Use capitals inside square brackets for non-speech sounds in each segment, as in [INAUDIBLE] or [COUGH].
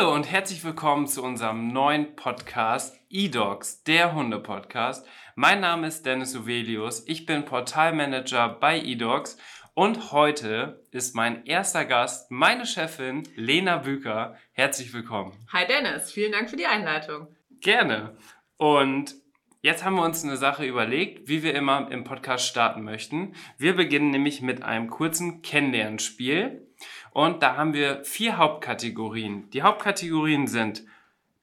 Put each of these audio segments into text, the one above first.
Hallo und herzlich willkommen zu unserem neuen Podcast eDogs, der Hunde-Podcast. Mein Name ist Dennis Uvelius, ich bin Portalmanager bei eDogs und heute ist mein erster Gast meine Chefin Lena Büker. Herzlich willkommen. Hi Dennis, vielen Dank für die Einleitung. Gerne. Und Jetzt haben wir uns eine Sache überlegt, wie wir immer im Podcast starten möchten. Wir beginnen nämlich mit einem kurzen Kennenlernspiel. Und da haben wir vier Hauptkategorien. Die Hauptkategorien sind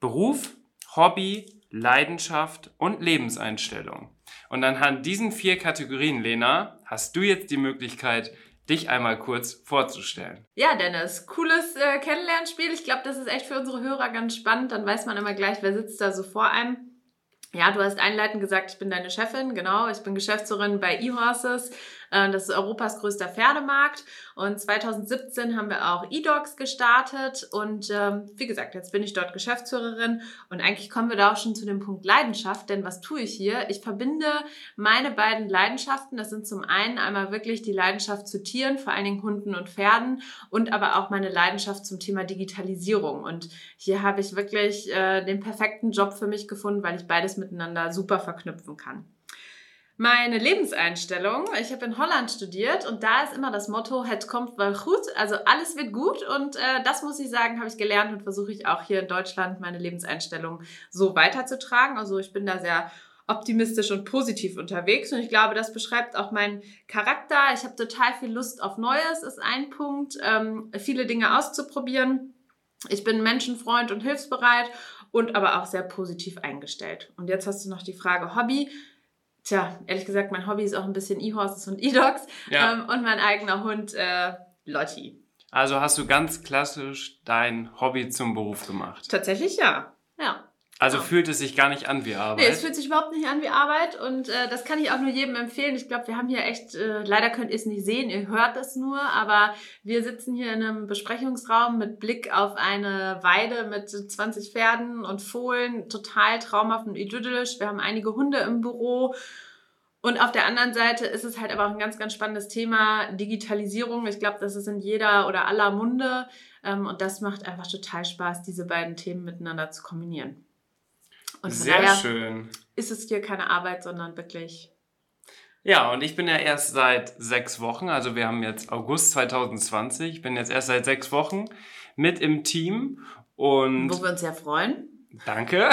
Beruf, Hobby, Leidenschaft und Lebenseinstellung. Und anhand diesen vier Kategorien, Lena, hast du jetzt die Möglichkeit, dich einmal kurz vorzustellen. Ja, Dennis, cooles äh, Kennenlernspiel. Ich glaube, das ist echt für unsere Hörer ganz spannend. Dann weiß man immer gleich, wer sitzt da so vor einem. Ja, du hast einleitend gesagt, ich bin deine Chefin, genau. Ich bin Geschäftsführerin bei eHorses. Äh, das ist Europas größter Pferdemarkt. Und 2017 haben wir auch eDogs gestartet. Und ähm, wie gesagt, jetzt bin ich dort Geschäftsführerin. Und eigentlich kommen wir da auch schon zu dem Punkt Leidenschaft. Denn was tue ich hier? Ich verbinde meine beiden Leidenschaften. Das sind zum einen einmal wirklich die Leidenschaft zu Tieren, vor allen Dingen Hunden und Pferden. Und aber auch meine Leidenschaft zum Thema Digitalisierung. Und hier habe ich wirklich äh, den perfekten Job für mich gefunden, weil ich beides miteinander super verknüpfen kann. Meine Lebenseinstellung, ich habe in Holland studiert und da ist immer das Motto, het kommt wel gut, also alles wird gut und äh, das muss ich sagen, habe ich gelernt und versuche ich auch hier in Deutschland meine Lebenseinstellung so weiterzutragen. Also ich bin da sehr optimistisch und positiv unterwegs und ich glaube, das beschreibt auch meinen Charakter. Ich habe total viel Lust auf Neues, ist ein Punkt, ähm, viele Dinge auszuprobieren. Ich bin Menschenfreund und hilfsbereit und aber auch sehr positiv eingestellt. Und jetzt hast du noch die Frage Hobby. Tja, ehrlich gesagt, mein Hobby ist auch ein bisschen E-Horses und E-Dogs ja. ähm, und mein eigener Hund äh, Lotti. Also hast du ganz klassisch dein Hobby zum Beruf gemacht? Tatsächlich ja. Ja. Also fühlt es sich gar nicht an wie Arbeit? Nee, es fühlt sich überhaupt nicht an wie Arbeit und äh, das kann ich auch nur jedem empfehlen. Ich glaube, wir haben hier echt, äh, leider könnt ihr es nicht sehen, ihr hört es nur, aber wir sitzen hier in einem Besprechungsraum mit Blick auf eine Weide mit 20 Pferden und Fohlen, total traumhaft und idyllisch. Wir haben einige Hunde im Büro und auf der anderen Seite ist es halt aber auch ein ganz, ganz spannendes Thema Digitalisierung. Ich glaube, das ist in jeder oder aller Munde. Ähm, und das macht einfach total Spaß, diese beiden Themen miteinander zu kombinieren. Und Sehr schön. Ist es hier keine Arbeit, sondern wirklich. Ja, und ich bin ja erst seit sechs Wochen, also wir haben jetzt August 2020, ich bin jetzt erst seit sechs Wochen mit im Team und. Wo wir uns ja freuen. Danke.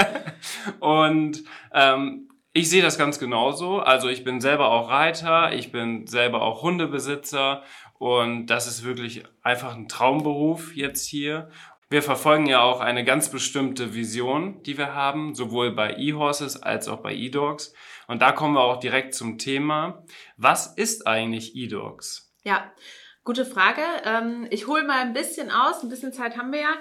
[LAUGHS] und ähm, ich sehe das ganz genauso. Also ich bin selber auch Reiter, ich bin selber auch Hundebesitzer und das ist wirklich einfach ein Traumberuf jetzt hier. Wir verfolgen ja auch eine ganz bestimmte Vision, die wir haben, sowohl bei eHorses als auch bei eDogs. Und da kommen wir auch direkt zum Thema. Was ist eigentlich eDogs? Ja, gute Frage. Ähm, ich hole mal ein bisschen aus, ein bisschen Zeit haben wir ja.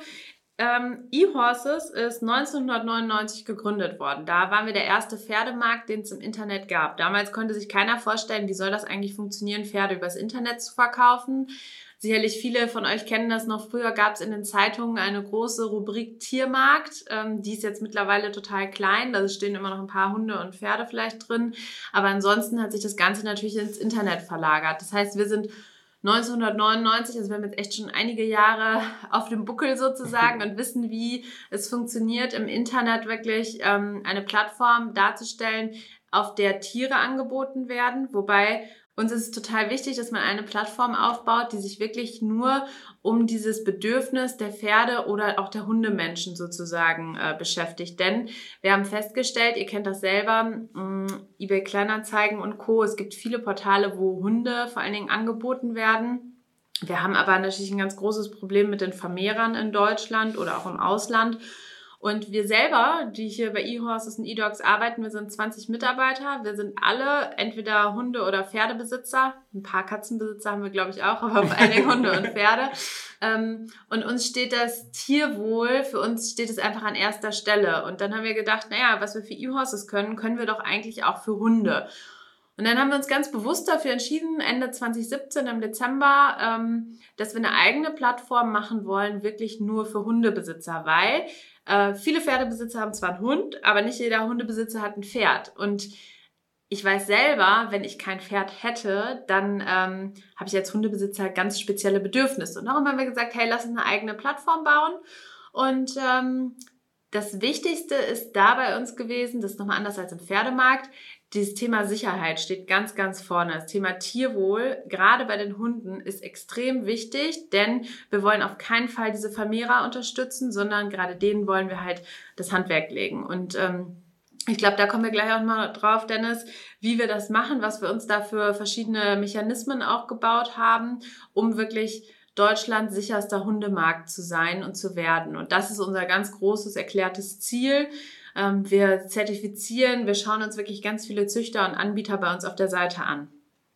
Ähm, eHorses ist 1999 gegründet worden. Da waren wir der erste Pferdemarkt, den es im Internet gab. Damals konnte sich keiner vorstellen, wie soll das eigentlich funktionieren, Pferde übers Internet zu verkaufen. Sicherlich viele von euch kennen das noch. Früher gab es in den Zeitungen eine große Rubrik Tiermarkt. Ähm, die ist jetzt mittlerweile total klein. Da stehen immer noch ein paar Hunde und Pferde vielleicht drin. Aber ansonsten hat sich das Ganze natürlich ins Internet verlagert. Das heißt, wir sind 1999, also wir haben jetzt echt schon einige Jahre auf dem Buckel sozusagen [LAUGHS] und wissen, wie es funktioniert, im Internet wirklich ähm, eine Plattform darzustellen, auf der Tiere angeboten werden, wobei uns ist es total wichtig, dass man eine Plattform aufbaut, die sich wirklich nur um dieses Bedürfnis der Pferde oder auch der Hundemenschen sozusagen äh, beschäftigt. Denn wir haben festgestellt, ihr kennt das selber, mh, mm, eBay Kleinanzeigen und Co. Es gibt viele Portale, wo Hunde vor allen Dingen angeboten werden. Wir haben aber natürlich ein ganz großes Problem mit den Vermehrern in Deutschland oder auch im Ausland. Und wir selber, die hier bei eHorses und eDogs arbeiten, wir sind 20 Mitarbeiter. Wir sind alle entweder Hunde- oder Pferdebesitzer. Ein paar Katzenbesitzer haben wir, glaube ich, auch, aber vor Dingen [LAUGHS] Hunde und Pferde. Ähm, und uns steht das Tierwohl, für uns steht es einfach an erster Stelle. Und dann haben wir gedacht, naja, was wir für eHorses können, können wir doch eigentlich auch für Hunde. Und dann haben wir uns ganz bewusst dafür entschieden, Ende 2017 im Dezember, ähm, dass wir eine eigene Plattform machen wollen, wirklich nur für Hundebesitzer, weil äh, viele Pferdebesitzer haben zwar einen Hund, aber nicht jeder Hundebesitzer hat ein Pferd. Und ich weiß selber, wenn ich kein Pferd hätte, dann ähm, habe ich als Hundebesitzer ganz spezielle Bedürfnisse. Und darum haben wir gesagt, hey, lass uns eine eigene Plattform bauen. Und ähm, das Wichtigste ist da bei uns gewesen, das ist nochmal anders als im Pferdemarkt, dieses Thema Sicherheit steht ganz, ganz vorne. Das Thema Tierwohl, gerade bei den Hunden, ist extrem wichtig, denn wir wollen auf keinen Fall diese Vermehrer unterstützen, sondern gerade denen wollen wir halt das Handwerk legen. Und ähm, ich glaube, da kommen wir gleich auch mal drauf, Dennis, wie wir das machen, was wir uns da für verschiedene Mechanismen auch gebaut haben, um wirklich Deutschlands sicherster Hundemarkt zu sein und zu werden. Und das ist unser ganz großes erklärtes Ziel. Ähm, wir zertifizieren, wir schauen uns wirklich ganz viele Züchter und Anbieter bei uns auf der Seite an.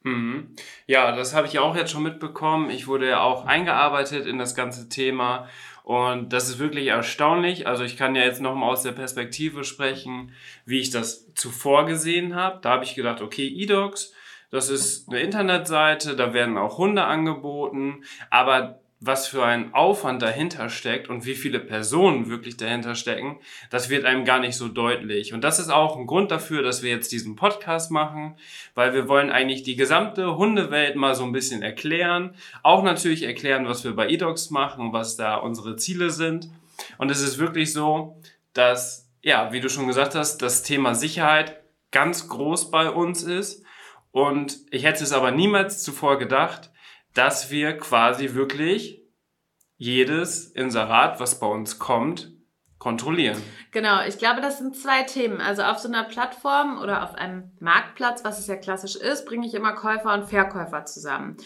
Mhm. Ja, das habe ich auch jetzt schon mitbekommen. Ich wurde ja auch eingearbeitet in das ganze Thema und das ist wirklich erstaunlich. Also ich kann ja jetzt nochmal aus der Perspektive sprechen, wie ich das zuvor gesehen habe. Da habe ich gedacht, okay, eDogs, das ist eine Internetseite, da werden auch Hunde angeboten, aber was für ein Aufwand dahinter steckt und wie viele Personen wirklich dahinter stecken, das wird einem gar nicht so deutlich. Und das ist auch ein Grund dafür, dass wir jetzt diesen Podcast machen, weil wir wollen eigentlich die gesamte Hundewelt mal so ein bisschen erklären. Auch natürlich erklären, was wir bei eDocs machen, was da unsere Ziele sind. Und es ist wirklich so, dass, ja, wie du schon gesagt hast, das Thema Sicherheit ganz groß bei uns ist. Und ich hätte es aber niemals zuvor gedacht, dass wir quasi wirklich jedes Inserat, was bei uns kommt, kontrollieren. Genau, ich glaube, das sind zwei Themen. Also auf so einer Plattform oder auf einem Marktplatz, was es ja klassisch ist, bringe ich immer Käufer und Verkäufer zusammen.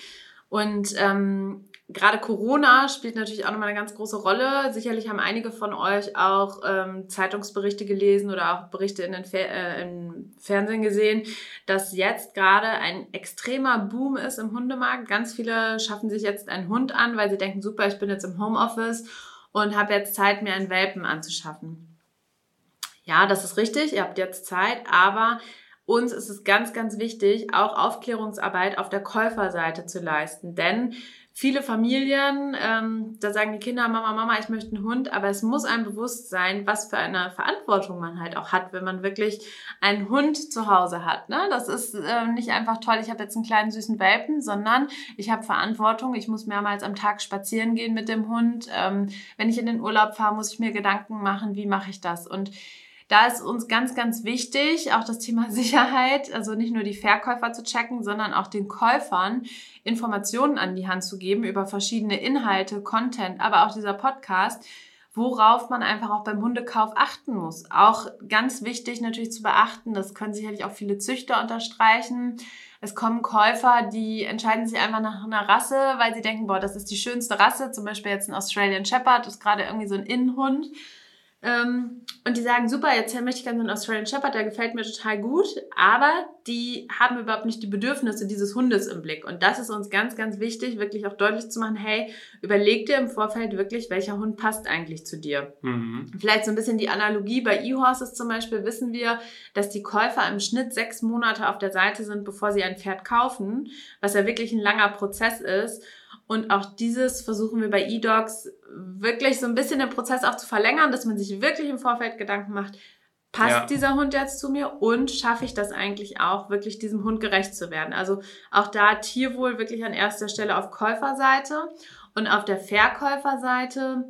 Und ähm, gerade Corona spielt natürlich auch nochmal eine ganz große Rolle. Sicherlich haben einige von euch auch ähm, Zeitungsberichte gelesen oder auch Berichte in den Fer äh, im Fernsehen gesehen, dass jetzt gerade ein extremer Boom ist im Hundemarkt. Ganz viele schaffen sich jetzt einen Hund an, weil sie denken, super, ich bin jetzt im Homeoffice und habe jetzt Zeit, mir einen Welpen anzuschaffen. Ja, das ist richtig, ihr habt jetzt Zeit, aber uns ist es ganz, ganz wichtig, auch Aufklärungsarbeit auf der Käuferseite zu leisten. Denn viele Familien, ähm, da sagen die Kinder, Mama, Mama, ich möchte einen Hund, aber es muss einem bewusst sein, was für eine Verantwortung man halt auch hat, wenn man wirklich einen Hund zu Hause hat. Ne? Das ist äh, nicht einfach toll, ich habe jetzt einen kleinen süßen Welpen, sondern ich habe Verantwortung, ich muss mehrmals am Tag spazieren gehen mit dem Hund. Ähm, wenn ich in den Urlaub fahre, muss ich mir Gedanken machen, wie mache ich das? Und da ist uns ganz, ganz wichtig, auch das Thema [LAUGHS] Sicherheit, also nicht nur die Verkäufer zu checken, sondern auch den Käufern Informationen an die Hand zu geben über verschiedene Inhalte, Content, aber auch dieser Podcast, worauf man einfach auch beim Hundekauf achten muss. Auch ganz wichtig natürlich zu beachten, das können sicherlich auch viele Züchter unterstreichen. Es kommen Käufer, die entscheiden sich einfach nach einer Rasse, weil sie denken, boah, das ist die schönste Rasse. Zum Beispiel jetzt ein Australian Shepherd, ist gerade irgendwie so ein Innenhund. Ähm, und die sagen, super, jetzt möchte ich gerne einen Australian Shepherd, der gefällt mir total gut, aber die haben überhaupt nicht die Bedürfnisse dieses Hundes im Blick. Und das ist uns ganz, ganz wichtig, wirklich auch deutlich zu machen, hey, überleg dir im Vorfeld wirklich, welcher Hund passt eigentlich zu dir. Mhm. Vielleicht so ein bisschen die Analogie bei E-Horses zum Beispiel wissen wir, dass die Käufer im Schnitt sechs Monate auf der Seite sind, bevor sie ein Pferd kaufen, was ja wirklich ein langer Prozess ist. Und auch dieses versuchen wir bei eDogs wirklich so ein bisschen den Prozess auch zu verlängern, dass man sich wirklich im Vorfeld Gedanken macht, passt ja. dieser Hund jetzt zu mir und schaffe ich das eigentlich auch, wirklich diesem Hund gerecht zu werden. Also auch da Tierwohl wirklich an erster Stelle auf Käuferseite und auf der Verkäuferseite.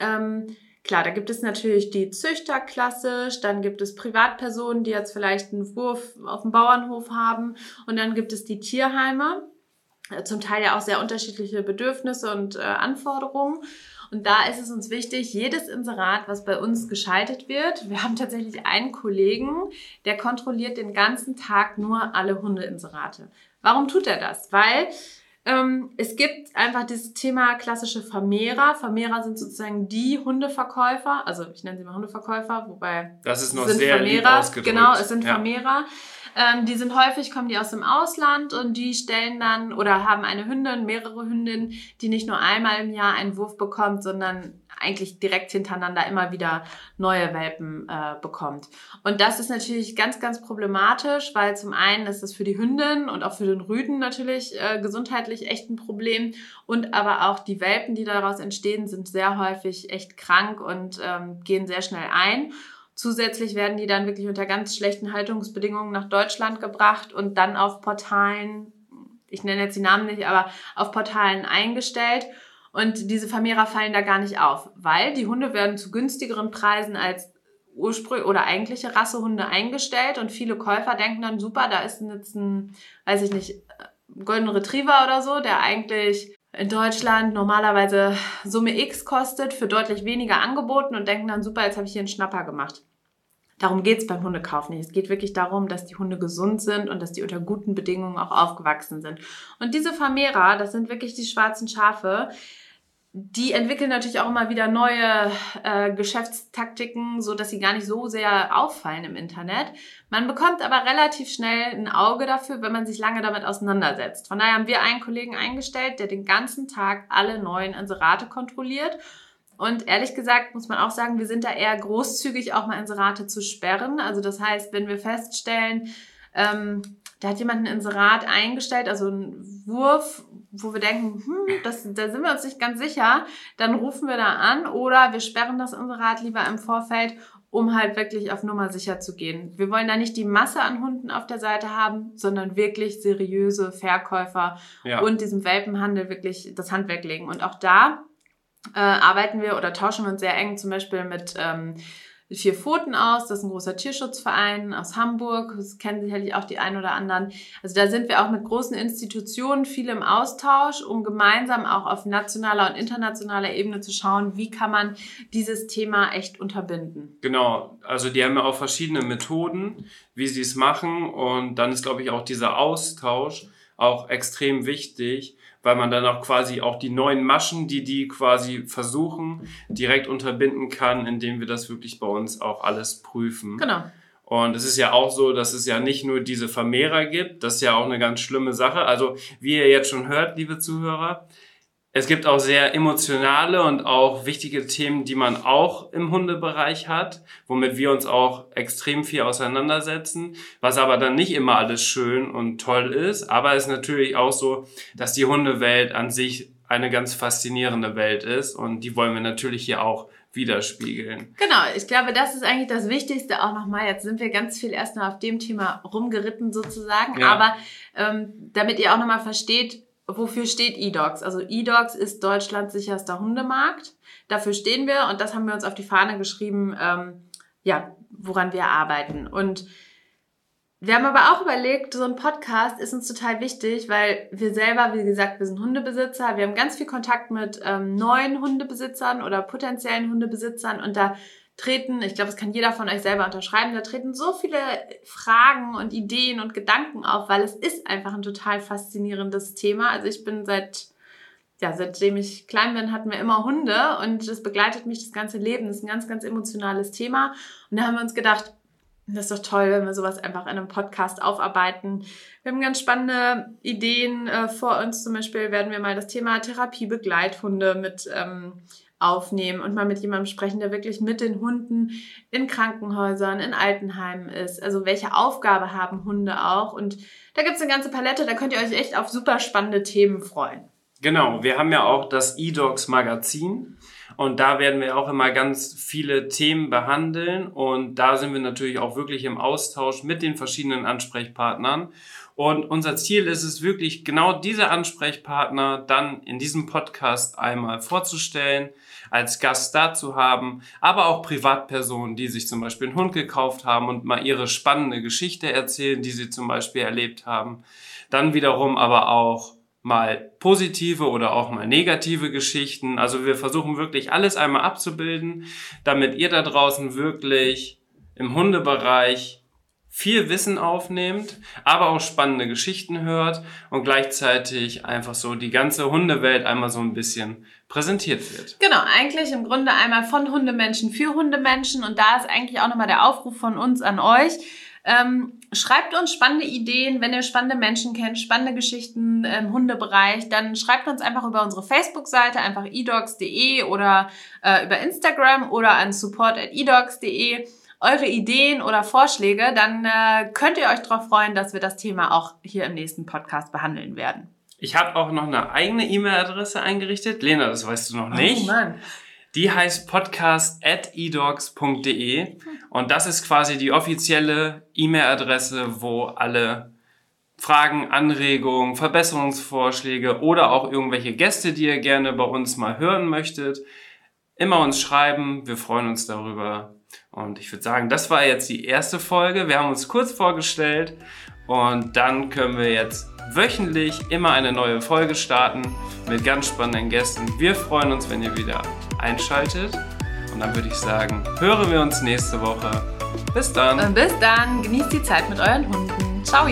Ähm, klar, da gibt es natürlich die Züchter klassisch, dann gibt es Privatpersonen, die jetzt vielleicht einen Wurf auf dem Bauernhof haben und dann gibt es die Tierheime zum Teil ja auch sehr unterschiedliche Bedürfnisse und äh, Anforderungen. Und da ist es uns wichtig, jedes Inserat, was bei uns geschaltet wird, wir haben tatsächlich einen Kollegen, der kontrolliert den ganzen Tag nur alle Hundeinserate. Warum tut er das? Weil Ähm, es gibt einfach dieses Thema klassische Vermehrer. Vermehrer sind sozusagen die Hundeverkäufer, also ich nenne sie mal Hundeverkäufer, wobei das ist noch sind sehr Vermehrer. lieb ausgedrückt. Genau, es sind Ja. Vermehrer. Ähm, die sind häufig, kommen die aus dem Ausland und die stellen dann oder haben eine Hündin, mehrere Hündinnen, die nicht nur einmal im Jahr einen Wurf bekommt, sondern eigentlich direkt hintereinander immer wieder neue Welpen äh, bekommt. Und das ist natürlich ganz, ganz problematisch, weil zum einen ist das für die Hündin und auch für den Rüden natürlich äh, gesundheitlich echt ein Problem. Und aber auch die Welpen, die daraus entstehen, sind sehr häufig echt krank und ähm, gehen sehr schnell ein. Zusätzlich werden die dann wirklich unter ganz schlechten Haltungsbedingungen nach Deutschland gebracht und dann auf Portalen, ich nenne jetzt die Namen nicht, aber auf Portalen eingestellt. Und diese Vermehrer fallen da gar nicht auf, weil die Hunde werden zu günstigeren Preisen als ursprünglich oder eigentliche Rassehunde eingestellt und viele Käufer denken dann, super, da ist jetzt ein, weiß ich nicht, Golden Retriever oder so, der eigentlich in Deutschland normalerweise Summe X kostet, für deutlich weniger angeboten und denken dann, super, jetzt habe ich hier einen Schnapper gemacht. Darum geht's beim Hundekauf nicht. Es geht wirklich darum, dass die Hunde gesund sind und dass die unter guten Bedingungen auch aufgewachsen sind. Und diese Vermehrer, das sind wirklich die schwarzen Schafe, die entwickeln natürlich auch immer wieder neue äh, Geschäftstaktiken, so dass sie gar nicht so sehr auffallen im Internet. Man bekommt aber relativ schnell ein Auge dafür, wenn man sich lange damit auseinandersetzt. Von daher haben wir einen Kollegen eingestellt, der den ganzen Tag alle neuen Inserate kontrolliert. Und ehrlich gesagt muss man auch sagen, wir sind da eher großzügig, auch mal Inserate zu sperren. Also das heißt, wenn wir feststellen, ähm, da hat jemand ein Inserat eingestellt, also einen Wurf, wo wir denken, hm, das, da sind wir uns nicht ganz sicher, dann rufen wir da an oder wir sperren das Inserat lieber im Vorfeld, um halt wirklich auf Nummer sicher zu gehen. Wir wollen da nicht die Masse an Hunden auf der Seite haben, sondern wirklich seriöse Verkäufer Ja. und diesem Welpenhandel wirklich das Handwerk legen. Und auch da äh, arbeiten wir oder tauschen wir uns sehr eng zum Beispiel mit ähm, Vier Pfoten aus. Das ist ein großer Tierschutzverein aus Hamburg. Das kennen sicherlich auch die einen oder anderen. Also da sind wir auch mit großen Institutionen viel im Austausch, um gemeinsam auch auf nationaler und internationaler Ebene zu schauen, wie kann man dieses Thema echt unterbinden. Genau, also die haben ja auch verschiedene Methoden, wie sie es machen und dann ist, glaube ich, auch dieser Austausch auch extrem wichtig, weil man dann auch quasi auch die neuen Maschen, die die quasi versuchen, direkt unterbinden kann, indem wir das wirklich bei uns auch alles prüfen. Genau. Und es ist ja auch so, dass es ja nicht nur diese Vermehrer gibt, das ist ja auch eine ganz schlimme Sache. Also wie ihr jetzt schon hört, liebe Zuhörer, es gibt auch sehr emotionale und auch wichtige Themen, die man auch im Hundebereich hat, womit wir uns auch extrem viel auseinandersetzen, was aber dann nicht immer alles schön und toll ist. Aber es ist natürlich auch so, dass die Hundewelt an sich eine ganz faszinierende Welt ist und die wollen wir natürlich hier auch widerspiegeln. Genau, ich glaube, das ist eigentlich das Wichtigste auch nochmal. Jetzt sind wir ganz viel erstmal auf dem Thema rumgeritten sozusagen, Ja. aber ähm, damit ihr auch nochmal versteht, wofür steht eDogs? Also eDogs ist Deutschlands sicherster Hundemarkt. Dafür stehen wir und das haben wir uns auf die Fahne geschrieben, ähm, ja, woran wir arbeiten. Und wir haben aber auch überlegt, so ein Podcast ist uns total wichtig, weil wir selber, wie gesagt, wir sind Hundebesitzer, wir haben ganz viel Kontakt mit ähm, neuen Hundebesitzern oder potenziellen Hundebesitzern und da treten, ich glaube, das kann jeder von euch selber unterschreiben, da treten so viele Fragen und Ideen und Gedanken auf, weil es ist einfach ein total faszinierendes Thema. Also ich bin seit, ja, seitdem ich klein bin, hatten wir immer Hunde und das begleitet mich das ganze Leben. Das ist ein ganz, ganz emotionales Thema. Und da haben wir uns gedacht, das ist doch toll, wenn wir sowas einfach in einem Podcast aufarbeiten. Wir haben ganz spannende Ideen äh, vor uns. Zum Beispiel werden wir mal das Thema Therapiebegleithunde mit ähm, aufnehmen und mal mit jemandem sprechen, der wirklich mit den Hunden in Krankenhäusern, in Altenheimen ist. Also welche Aufgabe haben Hunde auch? Und da gibt's eine ganze Palette, da könnt ihr euch echt auf super spannende Themen freuen. Genau, wir haben ja auch das eDocs Magazin und da werden wir auch immer ganz viele Themen behandeln und da sind wir natürlich auch wirklich im Austausch mit den verschiedenen Ansprechpartnern. Und unser Ziel ist es wirklich, genau diese Ansprechpartner dann in diesem Podcast einmal vorzustellen, als Gast da zu haben, aber auch Privatpersonen, die sich zum Beispiel einen Hund gekauft haben und mal ihre spannende Geschichte erzählen, die sie zum Beispiel erlebt haben. Dann wiederum aber auch mal positive oder auch mal negative Geschichten. Also wir versuchen wirklich alles einmal abzubilden, damit ihr da draußen wirklich im Hundebereich viel Wissen aufnehmt, aber auch spannende Geschichten hört und gleichzeitig einfach so die ganze Hundewelt einmal so ein bisschen präsentiert wird. Genau, eigentlich im Grunde einmal von Hundemenschen für Hundemenschen und da ist eigentlich auch nochmal der Aufruf von uns an euch. Ähm, schreibt uns spannende Ideen, wenn ihr spannende Menschen kennt, spannende Geschichten im Hundebereich, dann schreibt uns einfach über unsere Facebook-Seite, einfach edogs.de oder äh, über Instagram oder an support.edogs.de eure Ideen oder Vorschläge, dann äh, könnt ihr euch darauf freuen, dass wir das Thema auch hier im nächsten Podcast behandeln werden. Ich habe auch noch eine eigene E-Mail-Adresse eingerichtet. Lena, das weißt du noch nicht. Oh Mann. Die heißt podcast.edogs.de und das ist quasi die offizielle E-Mail-Adresse, wo alle Fragen, Anregungen, Verbesserungsvorschläge oder auch irgendwelche Gäste, die ihr gerne bei uns mal hören möchtet, immer uns schreiben. Wir freuen uns darüber. Und ich würde sagen, das war jetzt die erste Folge. Wir haben uns kurz vorgestellt und dann können wir jetzt wöchentlich immer eine neue Folge starten mit ganz spannenden Gästen. Wir freuen uns, wenn ihr wieder einschaltet. Und dann würde ich sagen, hören wir uns nächste Woche. Bis dann. Und bis dann, genießt die Zeit mit euren Hunden. Ciao.